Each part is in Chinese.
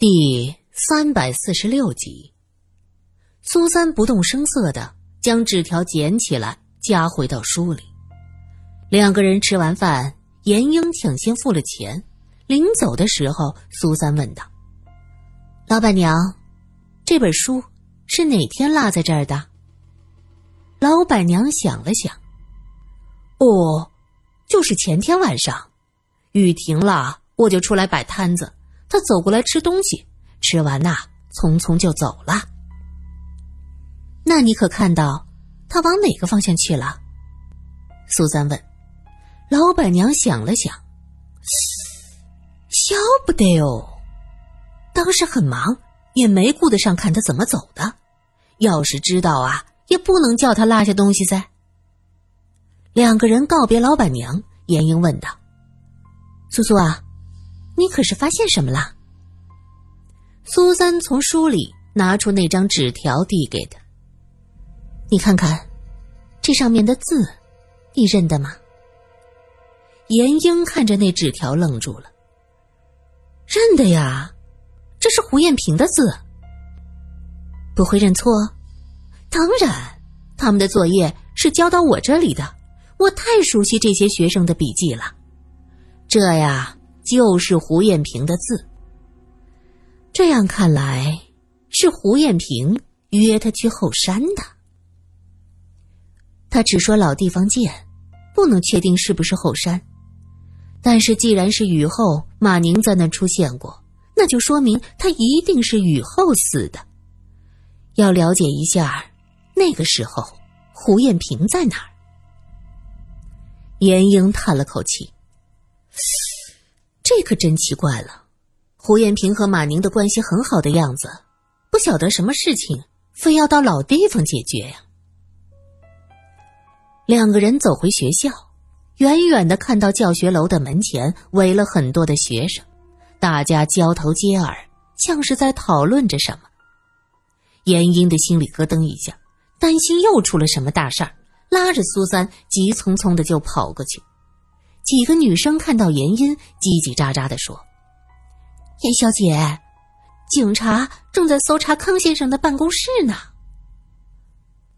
第三百四十六集，苏三不动声色的将纸条捡起来，夹回到书里。两个人吃完饭，严英抢先付了钱。临走的时候，苏三问道：“老板娘，这本书是哪天落在这儿的？”老板娘想了想：“哦，就是前天晚上，雨停了，我就出来摆摊子。”他走过来吃东西，吃完呐，匆匆就走了。那你可看到他往哪个方向去了？苏三问。老板娘想了想，晓不得哦，当时很忙，也没顾得上看他怎么走的。要是知道啊，也不能叫他落下东西噻。两个人告别老板娘，严英问道：“苏苏啊。”你可是发现什么了？苏三从书里拿出那张纸条递给他。你看看，这上面的字，你认得吗？严英看着那纸条愣住了。认得呀，这是胡艳萍的字。不会认错？当然，他们的作业是交到我这里的，我太熟悉这些学生的笔记了。这呀。就是胡艳平的字。这样看来，是胡艳平约他去后山的。他只说老地方见，不能确定是不是后山。但是既然是雨后马宁在那出现过，那就说明他一定是雨后死的。要了解一下，那个时候胡艳平在哪儿？严英叹了口气。这可真奇怪了，胡艳平和马宁的关系很好的样子，不晓得什么事情非要到老地方解决呀。两个人走回学校，远远的看到教学楼的门前围了很多的学生，大家交头接耳，像是在讨论着什么。严英的心里咯噔一下，担心又出了什么大事儿，拉着苏三急匆匆的就跑过去。几个女生看到严英，叽叽喳喳的说：“严小姐，警察正在搜查康先生的办公室呢。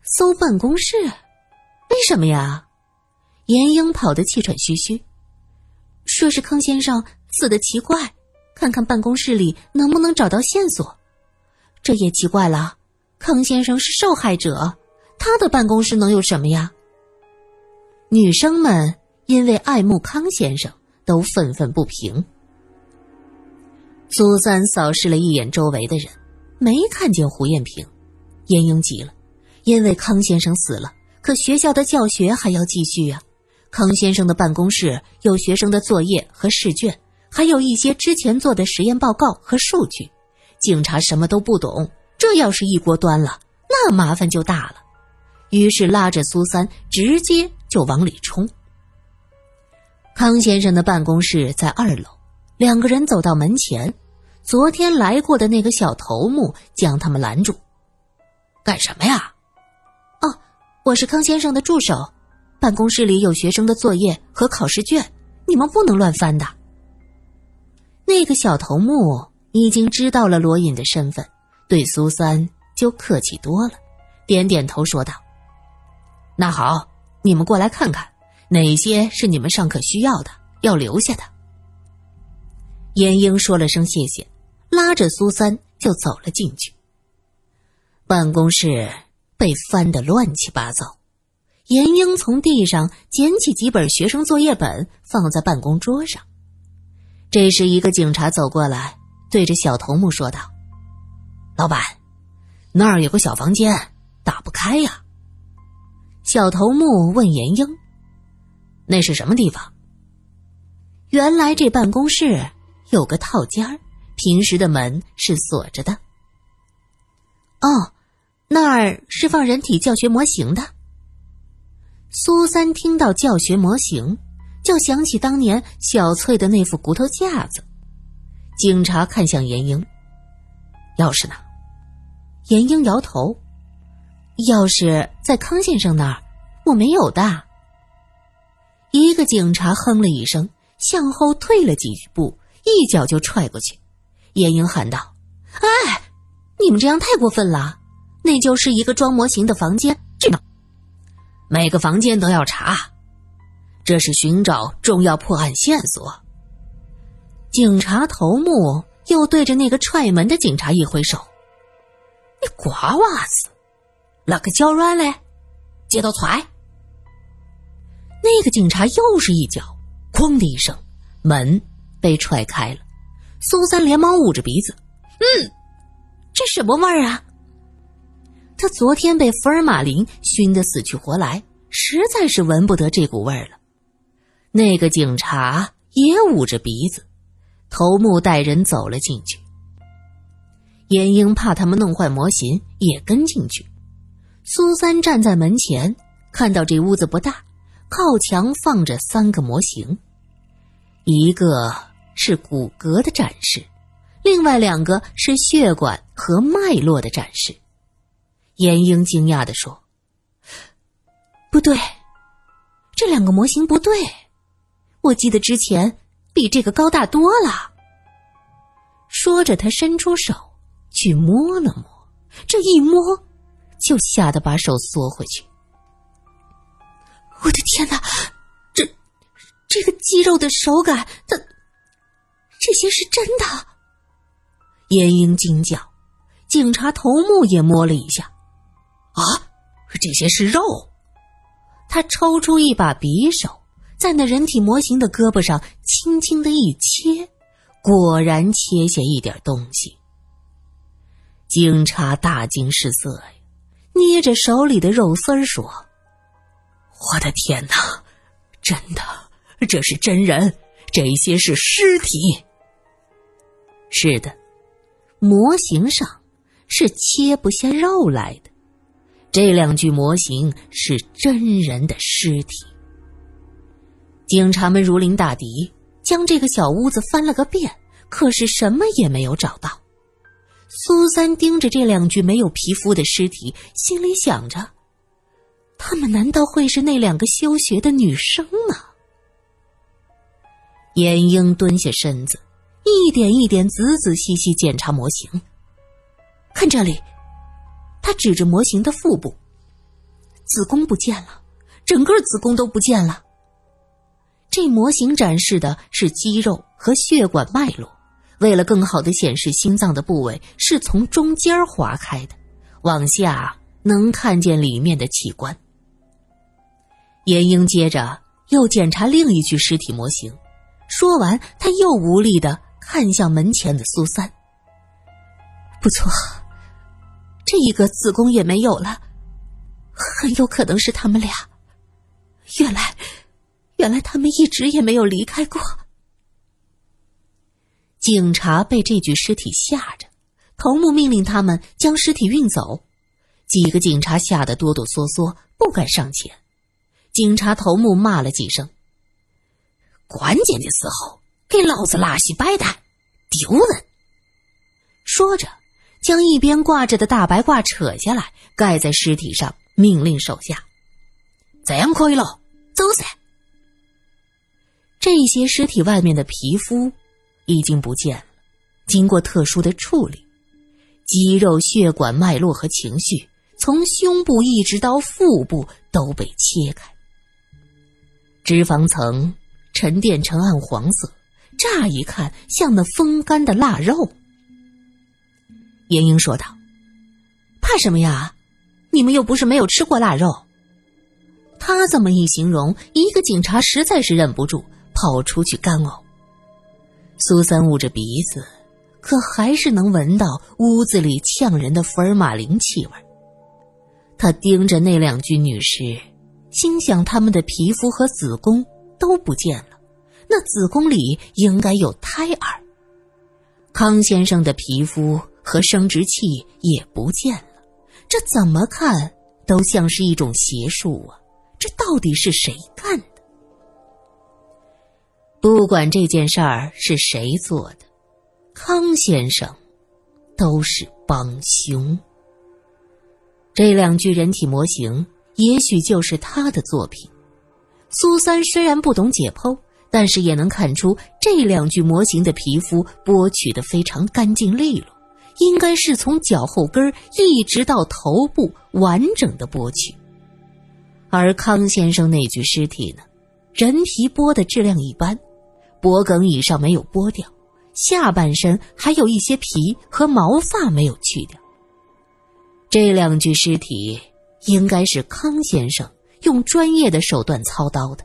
搜办公室？为什么呀？”严英跑得气喘吁吁，说是康先生死的奇怪，看看办公室里能不能找到线索。这也奇怪了，康先生是受害者，他的办公室能有什么呀？女生们。因为爱慕康先生，都愤愤不平。苏三扫视了一眼周围的人，没看见胡艳萍，燕英急了，因为康先生死了，可学校的教学还要继续呀。康先生的办公室有学生的作业和试卷，还有一些之前做的实验报告和数据。警察什么都不懂，这要是一锅端了，那麻烦就大了。于是拉着苏三，直接就往里冲。康先生的办公室在二楼，两个人走到门前，昨天来过的那个小头目将他们拦住：“干什么呀？”“哦，我是康先生的助手，办公室里有学生的作业和考试卷，你们不能乱翻的。”那个小头目已经知道了罗隐的身份，对苏三就客气多了，点点头说道：“那好，你们过来看看。”哪些是你们上课需要的，要留下的？严英说了声谢谢，拉着苏三就走了进去。办公室被翻得乱七八糟，严英从地上捡起几本学生作业本，放在办公桌上。这时，一个警察走过来，对着小头目说道：“老板，那儿有个小房间，打不开呀。”小头目问严英。那是什么地方？原来这办公室有个套间儿，平时的门是锁着的。哦，那儿是放人体教学模型的。苏三听到教学模型，就想起当年小翠的那副骨头架子。警察看向严英，钥匙呢？严英摇头，钥匙在康先生那儿，我没有的。一个警察哼了一声，向后退了几步，一脚就踹过去。严英喊道：“哎，你们这样太过分了！那就是一个装模型的房间，这每个房间都要查，这是寻找重要破案线索。警察头目又对着那个踹门的警察一挥手：“你瓜娃子，那个脚软嘞，接着踹。”那个警察又是一脚，哐的一声，门被踹开了。苏三连忙捂着鼻子：“嗯，这什么味儿啊？”他昨天被福尔马林熏得死去活来，实在是闻不得这股味儿了。那个警察也捂着鼻子，头目带人走了进去。严英怕他们弄坏模型，也跟进去。苏三站在门前，看到这屋子不大。靠墙放着三个模型，一个是骨骼的展示，另外两个是血管和脉络的展示。严英惊讶地说：“不对，这两个模型不对，我记得之前比这个高大多了。”说着，他伸出手去摸了摸，这一摸就吓得把手缩回去。我的天哪，这这个肌肉的手感，它这些是真的？严英惊叫，警察头目也摸了一下，啊，这些是肉。他抽出一把匕首，在那人体模型的胳膊上轻轻的一切，果然切下一点东西。警察大惊失色呀，捏着手里的肉丝儿说。我的天哪！真的，这是真人，这些是尸体。是的，模型上是切不下肉来的。这两具模型是真人的尸体。警察们如临大敌，将这个小屋子翻了个遍，可是什么也没有找到。苏三盯着这两具没有皮肤的尸体，心里想着。他们难道会是那两个休学的女生吗？严英蹲下身子，一点一点仔仔细细检查模型。看这里，他指着模型的腹部，子宫不见了，整个子宫都不见了。这模型展示的是肌肉和血管脉络，为了更好的显示心脏的部位是从中间划开的，往下能看见里面的器官。严英接着又检查另一具尸体模型，说完，他又无力的看向门前的苏三。不错，这一个子宫也没有了，很有可能是他们俩。原来，原来他们一直也没有离开过。警察被这具尸体吓着，头目命令他们将尸体运走。几个警察吓得哆哆嗦嗦，不敢上前。警察头目骂了几声。关键的时候给老子拉稀摆摊，丢人！说着，将一边挂着的大白褂扯下来，盖在尸体上，命令手下：“这样可以了，走噻。”这些尸体外面的皮肤已经不见了，经过特殊的处理，肌肉、血管、脉络和情绪，从胸部一直到腹部都被切开。脂肪层沉淀成暗黄色，乍一看像那风干的腊肉。严英说道：“怕什么呀？你们又不是没有吃过腊肉。”他这么一形容，一个警察实在是忍不住跑出去干呕。苏三捂着鼻子，可还是能闻到屋子里呛人的福尔马林气味。他盯着那两具女尸。心想，他们的皮肤和子宫都不见了，那子宫里应该有胎儿。康先生的皮肤和生殖器也不见了，这怎么看都像是一种邪术啊！这到底是谁干的？不管这件事儿是谁做的，康先生都是帮凶。这两具人体模型。也许就是他的作品。苏三虽然不懂解剖，但是也能看出这两具模型的皮肤剥取的非常干净利落，应该是从脚后跟一直到头部完整的剥去。而康先生那具尸体呢，人皮剥的质量一般，脖梗以上没有剥掉，下半身还有一些皮和毛发没有去掉。这两具尸体应该是康先生用专业的手段操刀的，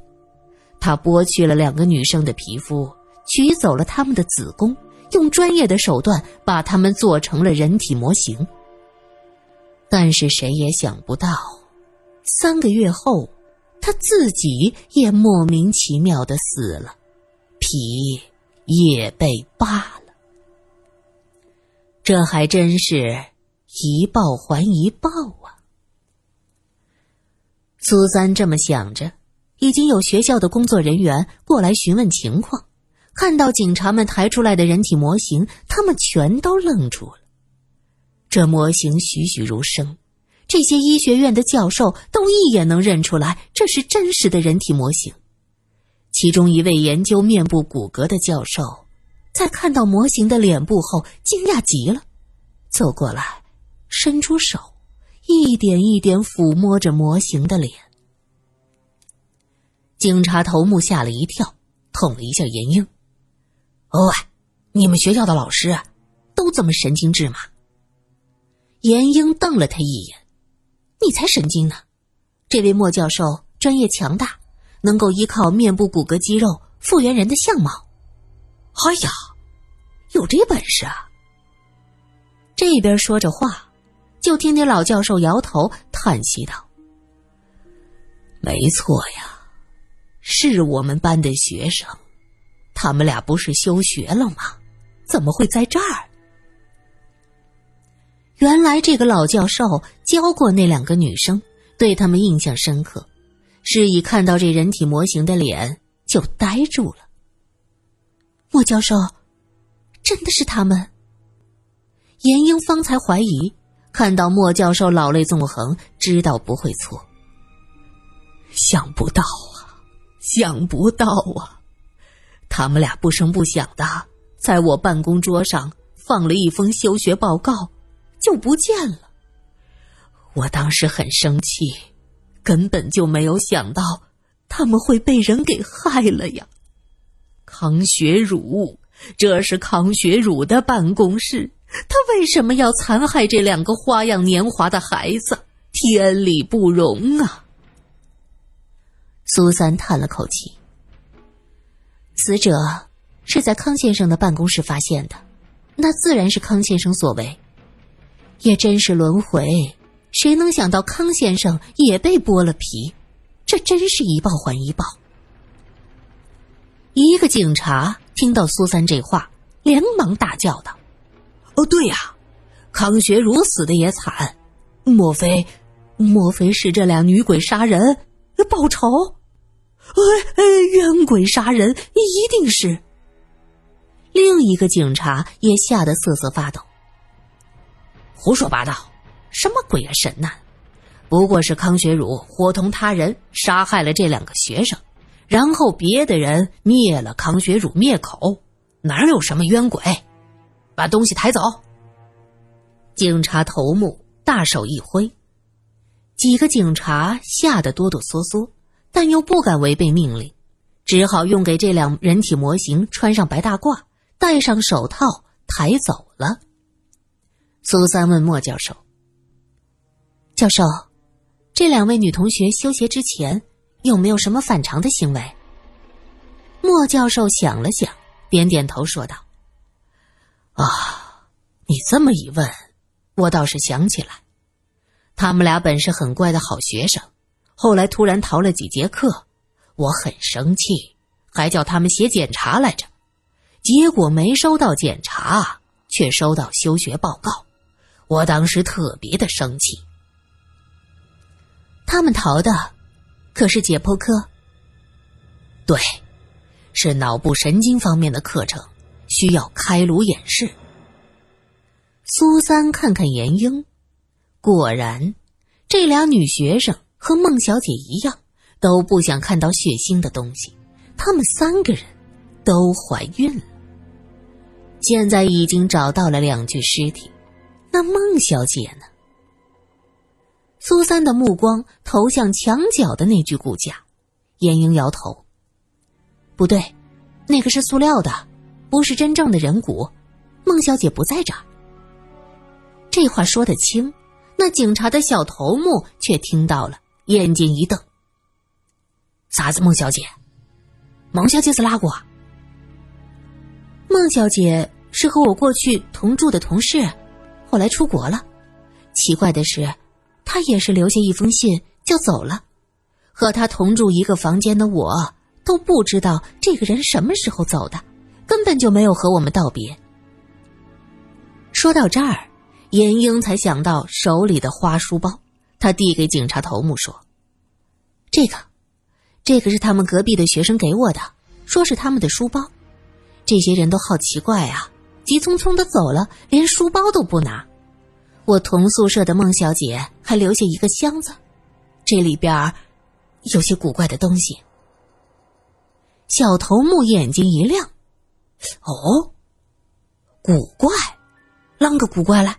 他剥去了两个女生的皮肤，取走了她们的子宫，用专业的手段把她们做成了人体模型。但是谁也想不到。三个月后，他自己也莫名其妙的死了，皮也被扒了。这还真是一报还一报啊！苏三这么想着，已经有学校的工作人员过来询问情况。看到警察们抬出来的人体模型，他们全都愣住了。这模型栩栩如生。这些医学院的教授都一眼能认出来，这是真实的人体模型。其中一位研究面部骨骼的教授，在看到模型的脸部后，惊讶极了，走过来，伸出手，一点一点抚摸着模型的脸。警察头目吓了一跳，捅了一下严英：“喂，你们学校的老师都这么神经质吗？”严英瞪了他一眼。你才神经呢！这位莫教授专业强大，能够依靠面部骨骼肌肉复原人的相貌。哎呀，有这本事啊！这边说着话，就听见老教授摇头叹息道：“没错呀，是我们班的学生，他们俩不是休学了吗？怎么会在这儿？”原来这个老教授教过那两个女生，对他们印象深刻，是以看到这人体模型的脸就呆住了。莫教授，真的是他们？严英方才怀疑，看到莫教授老泪纵横，知道不会错。想不到啊，想不到啊，他们俩不声不响的在我办公桌上放了一封休学报告。就不见了。我当时很生气，根本就没有想到他们会被人给害了呀。康学儒，这是康学儒的办公室，他为什么要残害这两个花样年华的孩子？天理不容啊！苏三叹了口气。死者是在康先生的办公室发现的，那自然是康先生所为。也真是轮回，谁能想到康先生也被剥了皮？这真是一报还一报。一个警察听到苏三这话，连忙大叫道：“哦，对呀，康学儒死的也惨，莫非，莫非是这俩女鬼杀人报仇？哎哎，冤鬼杀人，一定是。”另一个警察也吓得瑟瑟发抖。胡说八道，什么鬼啊神呐！不过是康学儒伙同他人杀害了这两个学生，然后别的人灭了康学儒灭口，哪有什么冤鬼？把东西抬走！警察头目大手一挥，几个警察吓得哆哆嗦嗦，但又不敢违背命令，只好用给这两人体模型穿上白大褂，戴上手套，抬走了。苏三问莫教授：“教授，这两位女同学修鞋之前有没有什么反常的行为？”莫教授想了想，点点头说道：“啊，你这么一问，我倒是想起来，他们俩本是很乖的好学生，后来突然逃了几节课，我很生气，还叫他们写检查来着，结果没收到检查，却收到休学报告。”我当时特别的生气。他们逃的可是解剖科，对，是脑部神经方面的课程，需要开颅演示。苏三看看严英，果然，这俩女学生和孟小姐一样，都不想看到血腥的东西。她们三个人都怀孕了，现在已经找到了两具尸体。那孟小姐呢？苏三的目光投向墙角的那具骨架，严英摇头：“不对，那个是塑料的，不是真正的人骨。孟小姐不在这儿。”这话说得轻，那警察的小头目却听到了，眼睛一瞪：“啥子孟小姐？孟小姐是哪个？”孟小姐是和我过去同住的同事，后来出国了。奇怪的是。她也是留下一封信就走了，和她同住一个房间的我都不知道这个人什么时候走的，根本就没有和我们道别。说到这儿，严英才想到手里的花书包，他递给警察头目说：“这个，这个是他们隔壁的学生给我的，说是他们的书包。这些人都好奇怪啊，急匆匆的走了，连书包都不拿。”我同宿舍的孟小姐还留下一个箱子，这里边有些古怪的东西。小头目眼睛一亮：“哦，古怪，啷个古怪了？”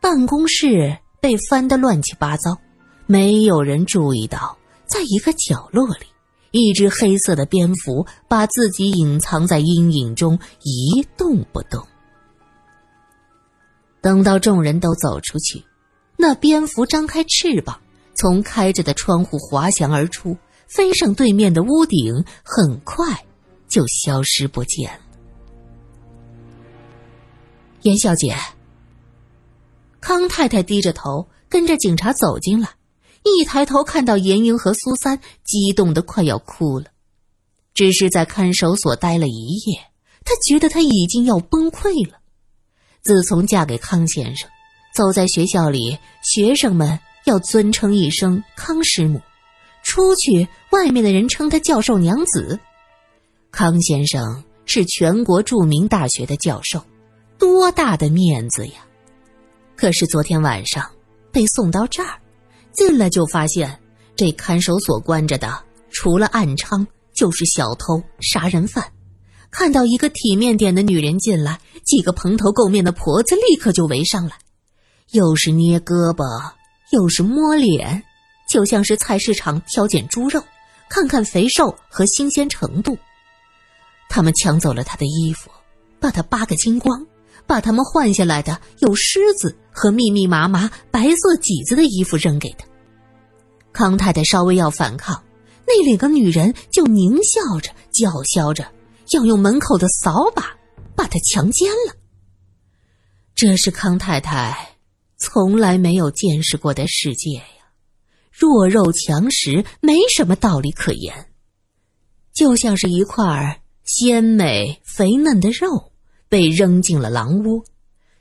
办公室被翻得乱七八糟，没有人注意到，在一个角落里，一只黑色的蝙蝠把自己隐藏在阴影中，一动不动。等到众人都走出去，那蝙蝠张开翅膀，从开着的窗户滑翔而出，飞上对面的屋顶，很快就消失不见了。严小姐，康太太低着头跟着警察走进来，一抬头看到严英和苏三，激动的快要哭了。只是在看守所待了一夜，她觉得她已经要崩溃了。自从嫁给康先生，走在学校里，学生们要尊称一声康师母；出去，外面的人称她教授娘子。康先生是全国著名大学的教授，多大的面子呀！可是昨天晚上被送到这儿，进来就发现这看守所关着的，除了暗娼，就是小偷、杀人犯。看到一个体面点的女人进来，几个蓬头垢面的婆子立刻就围上来，又是捏胳膊，又是摸脸，就像是菜市场挑拣猪肉，看看肥瘦和新鲜程度。他们抢走了他的衣服，把他扒个精光，把他们换下来的有虱子和密密麻麻白色几子的衣服扔给他。康太太稍微要反抗，那两个女人就狞笑着，叫嚣着。要用门口的扫把把他强奸了。这是康太太从来没有见识过的世界呀！弱肉强食，没什么道理可言，就像是一块鲜美肥嫩的肉被扔进了狼窝，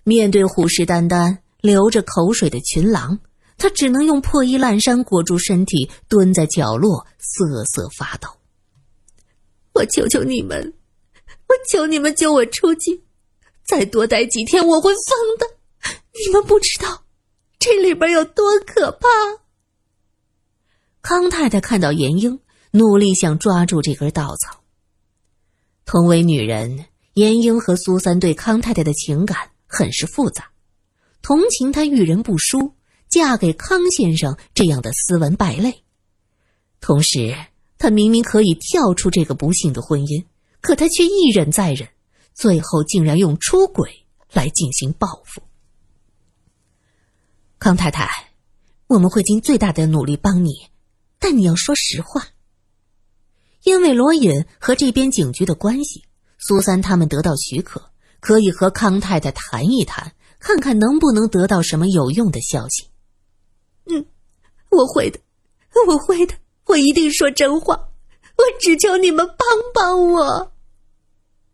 面对虎视眈眈、流着口水的群狼，他只能用破衣烂衫裹住身体，蹲在角落瑟瑟发抖。我求求你们！我求你们救我出去，再多待几天我会疯的。你们不知道这里边有多可怕。康太太看到严英，努力想抓住这根稻草。同为女人，严英和苏三对康太太的情感很是复杂，同情她遇人不淑，嫁给康先生这样的斯文败类。同时，她明明可以跳出这个不幸的婚姻。可他却一忍再忍，最后竟然用出轨来进行报复。康太太，我们会尽最大的努力帮你，但你要说实话。因为罗隐和这边警局的关系，苏三他们得到许可，可以和康太太谈一谈，看看能不能得到什么有用的消息。嗯，我会的，我会的，我一定说真话。我只求你们帮帮我。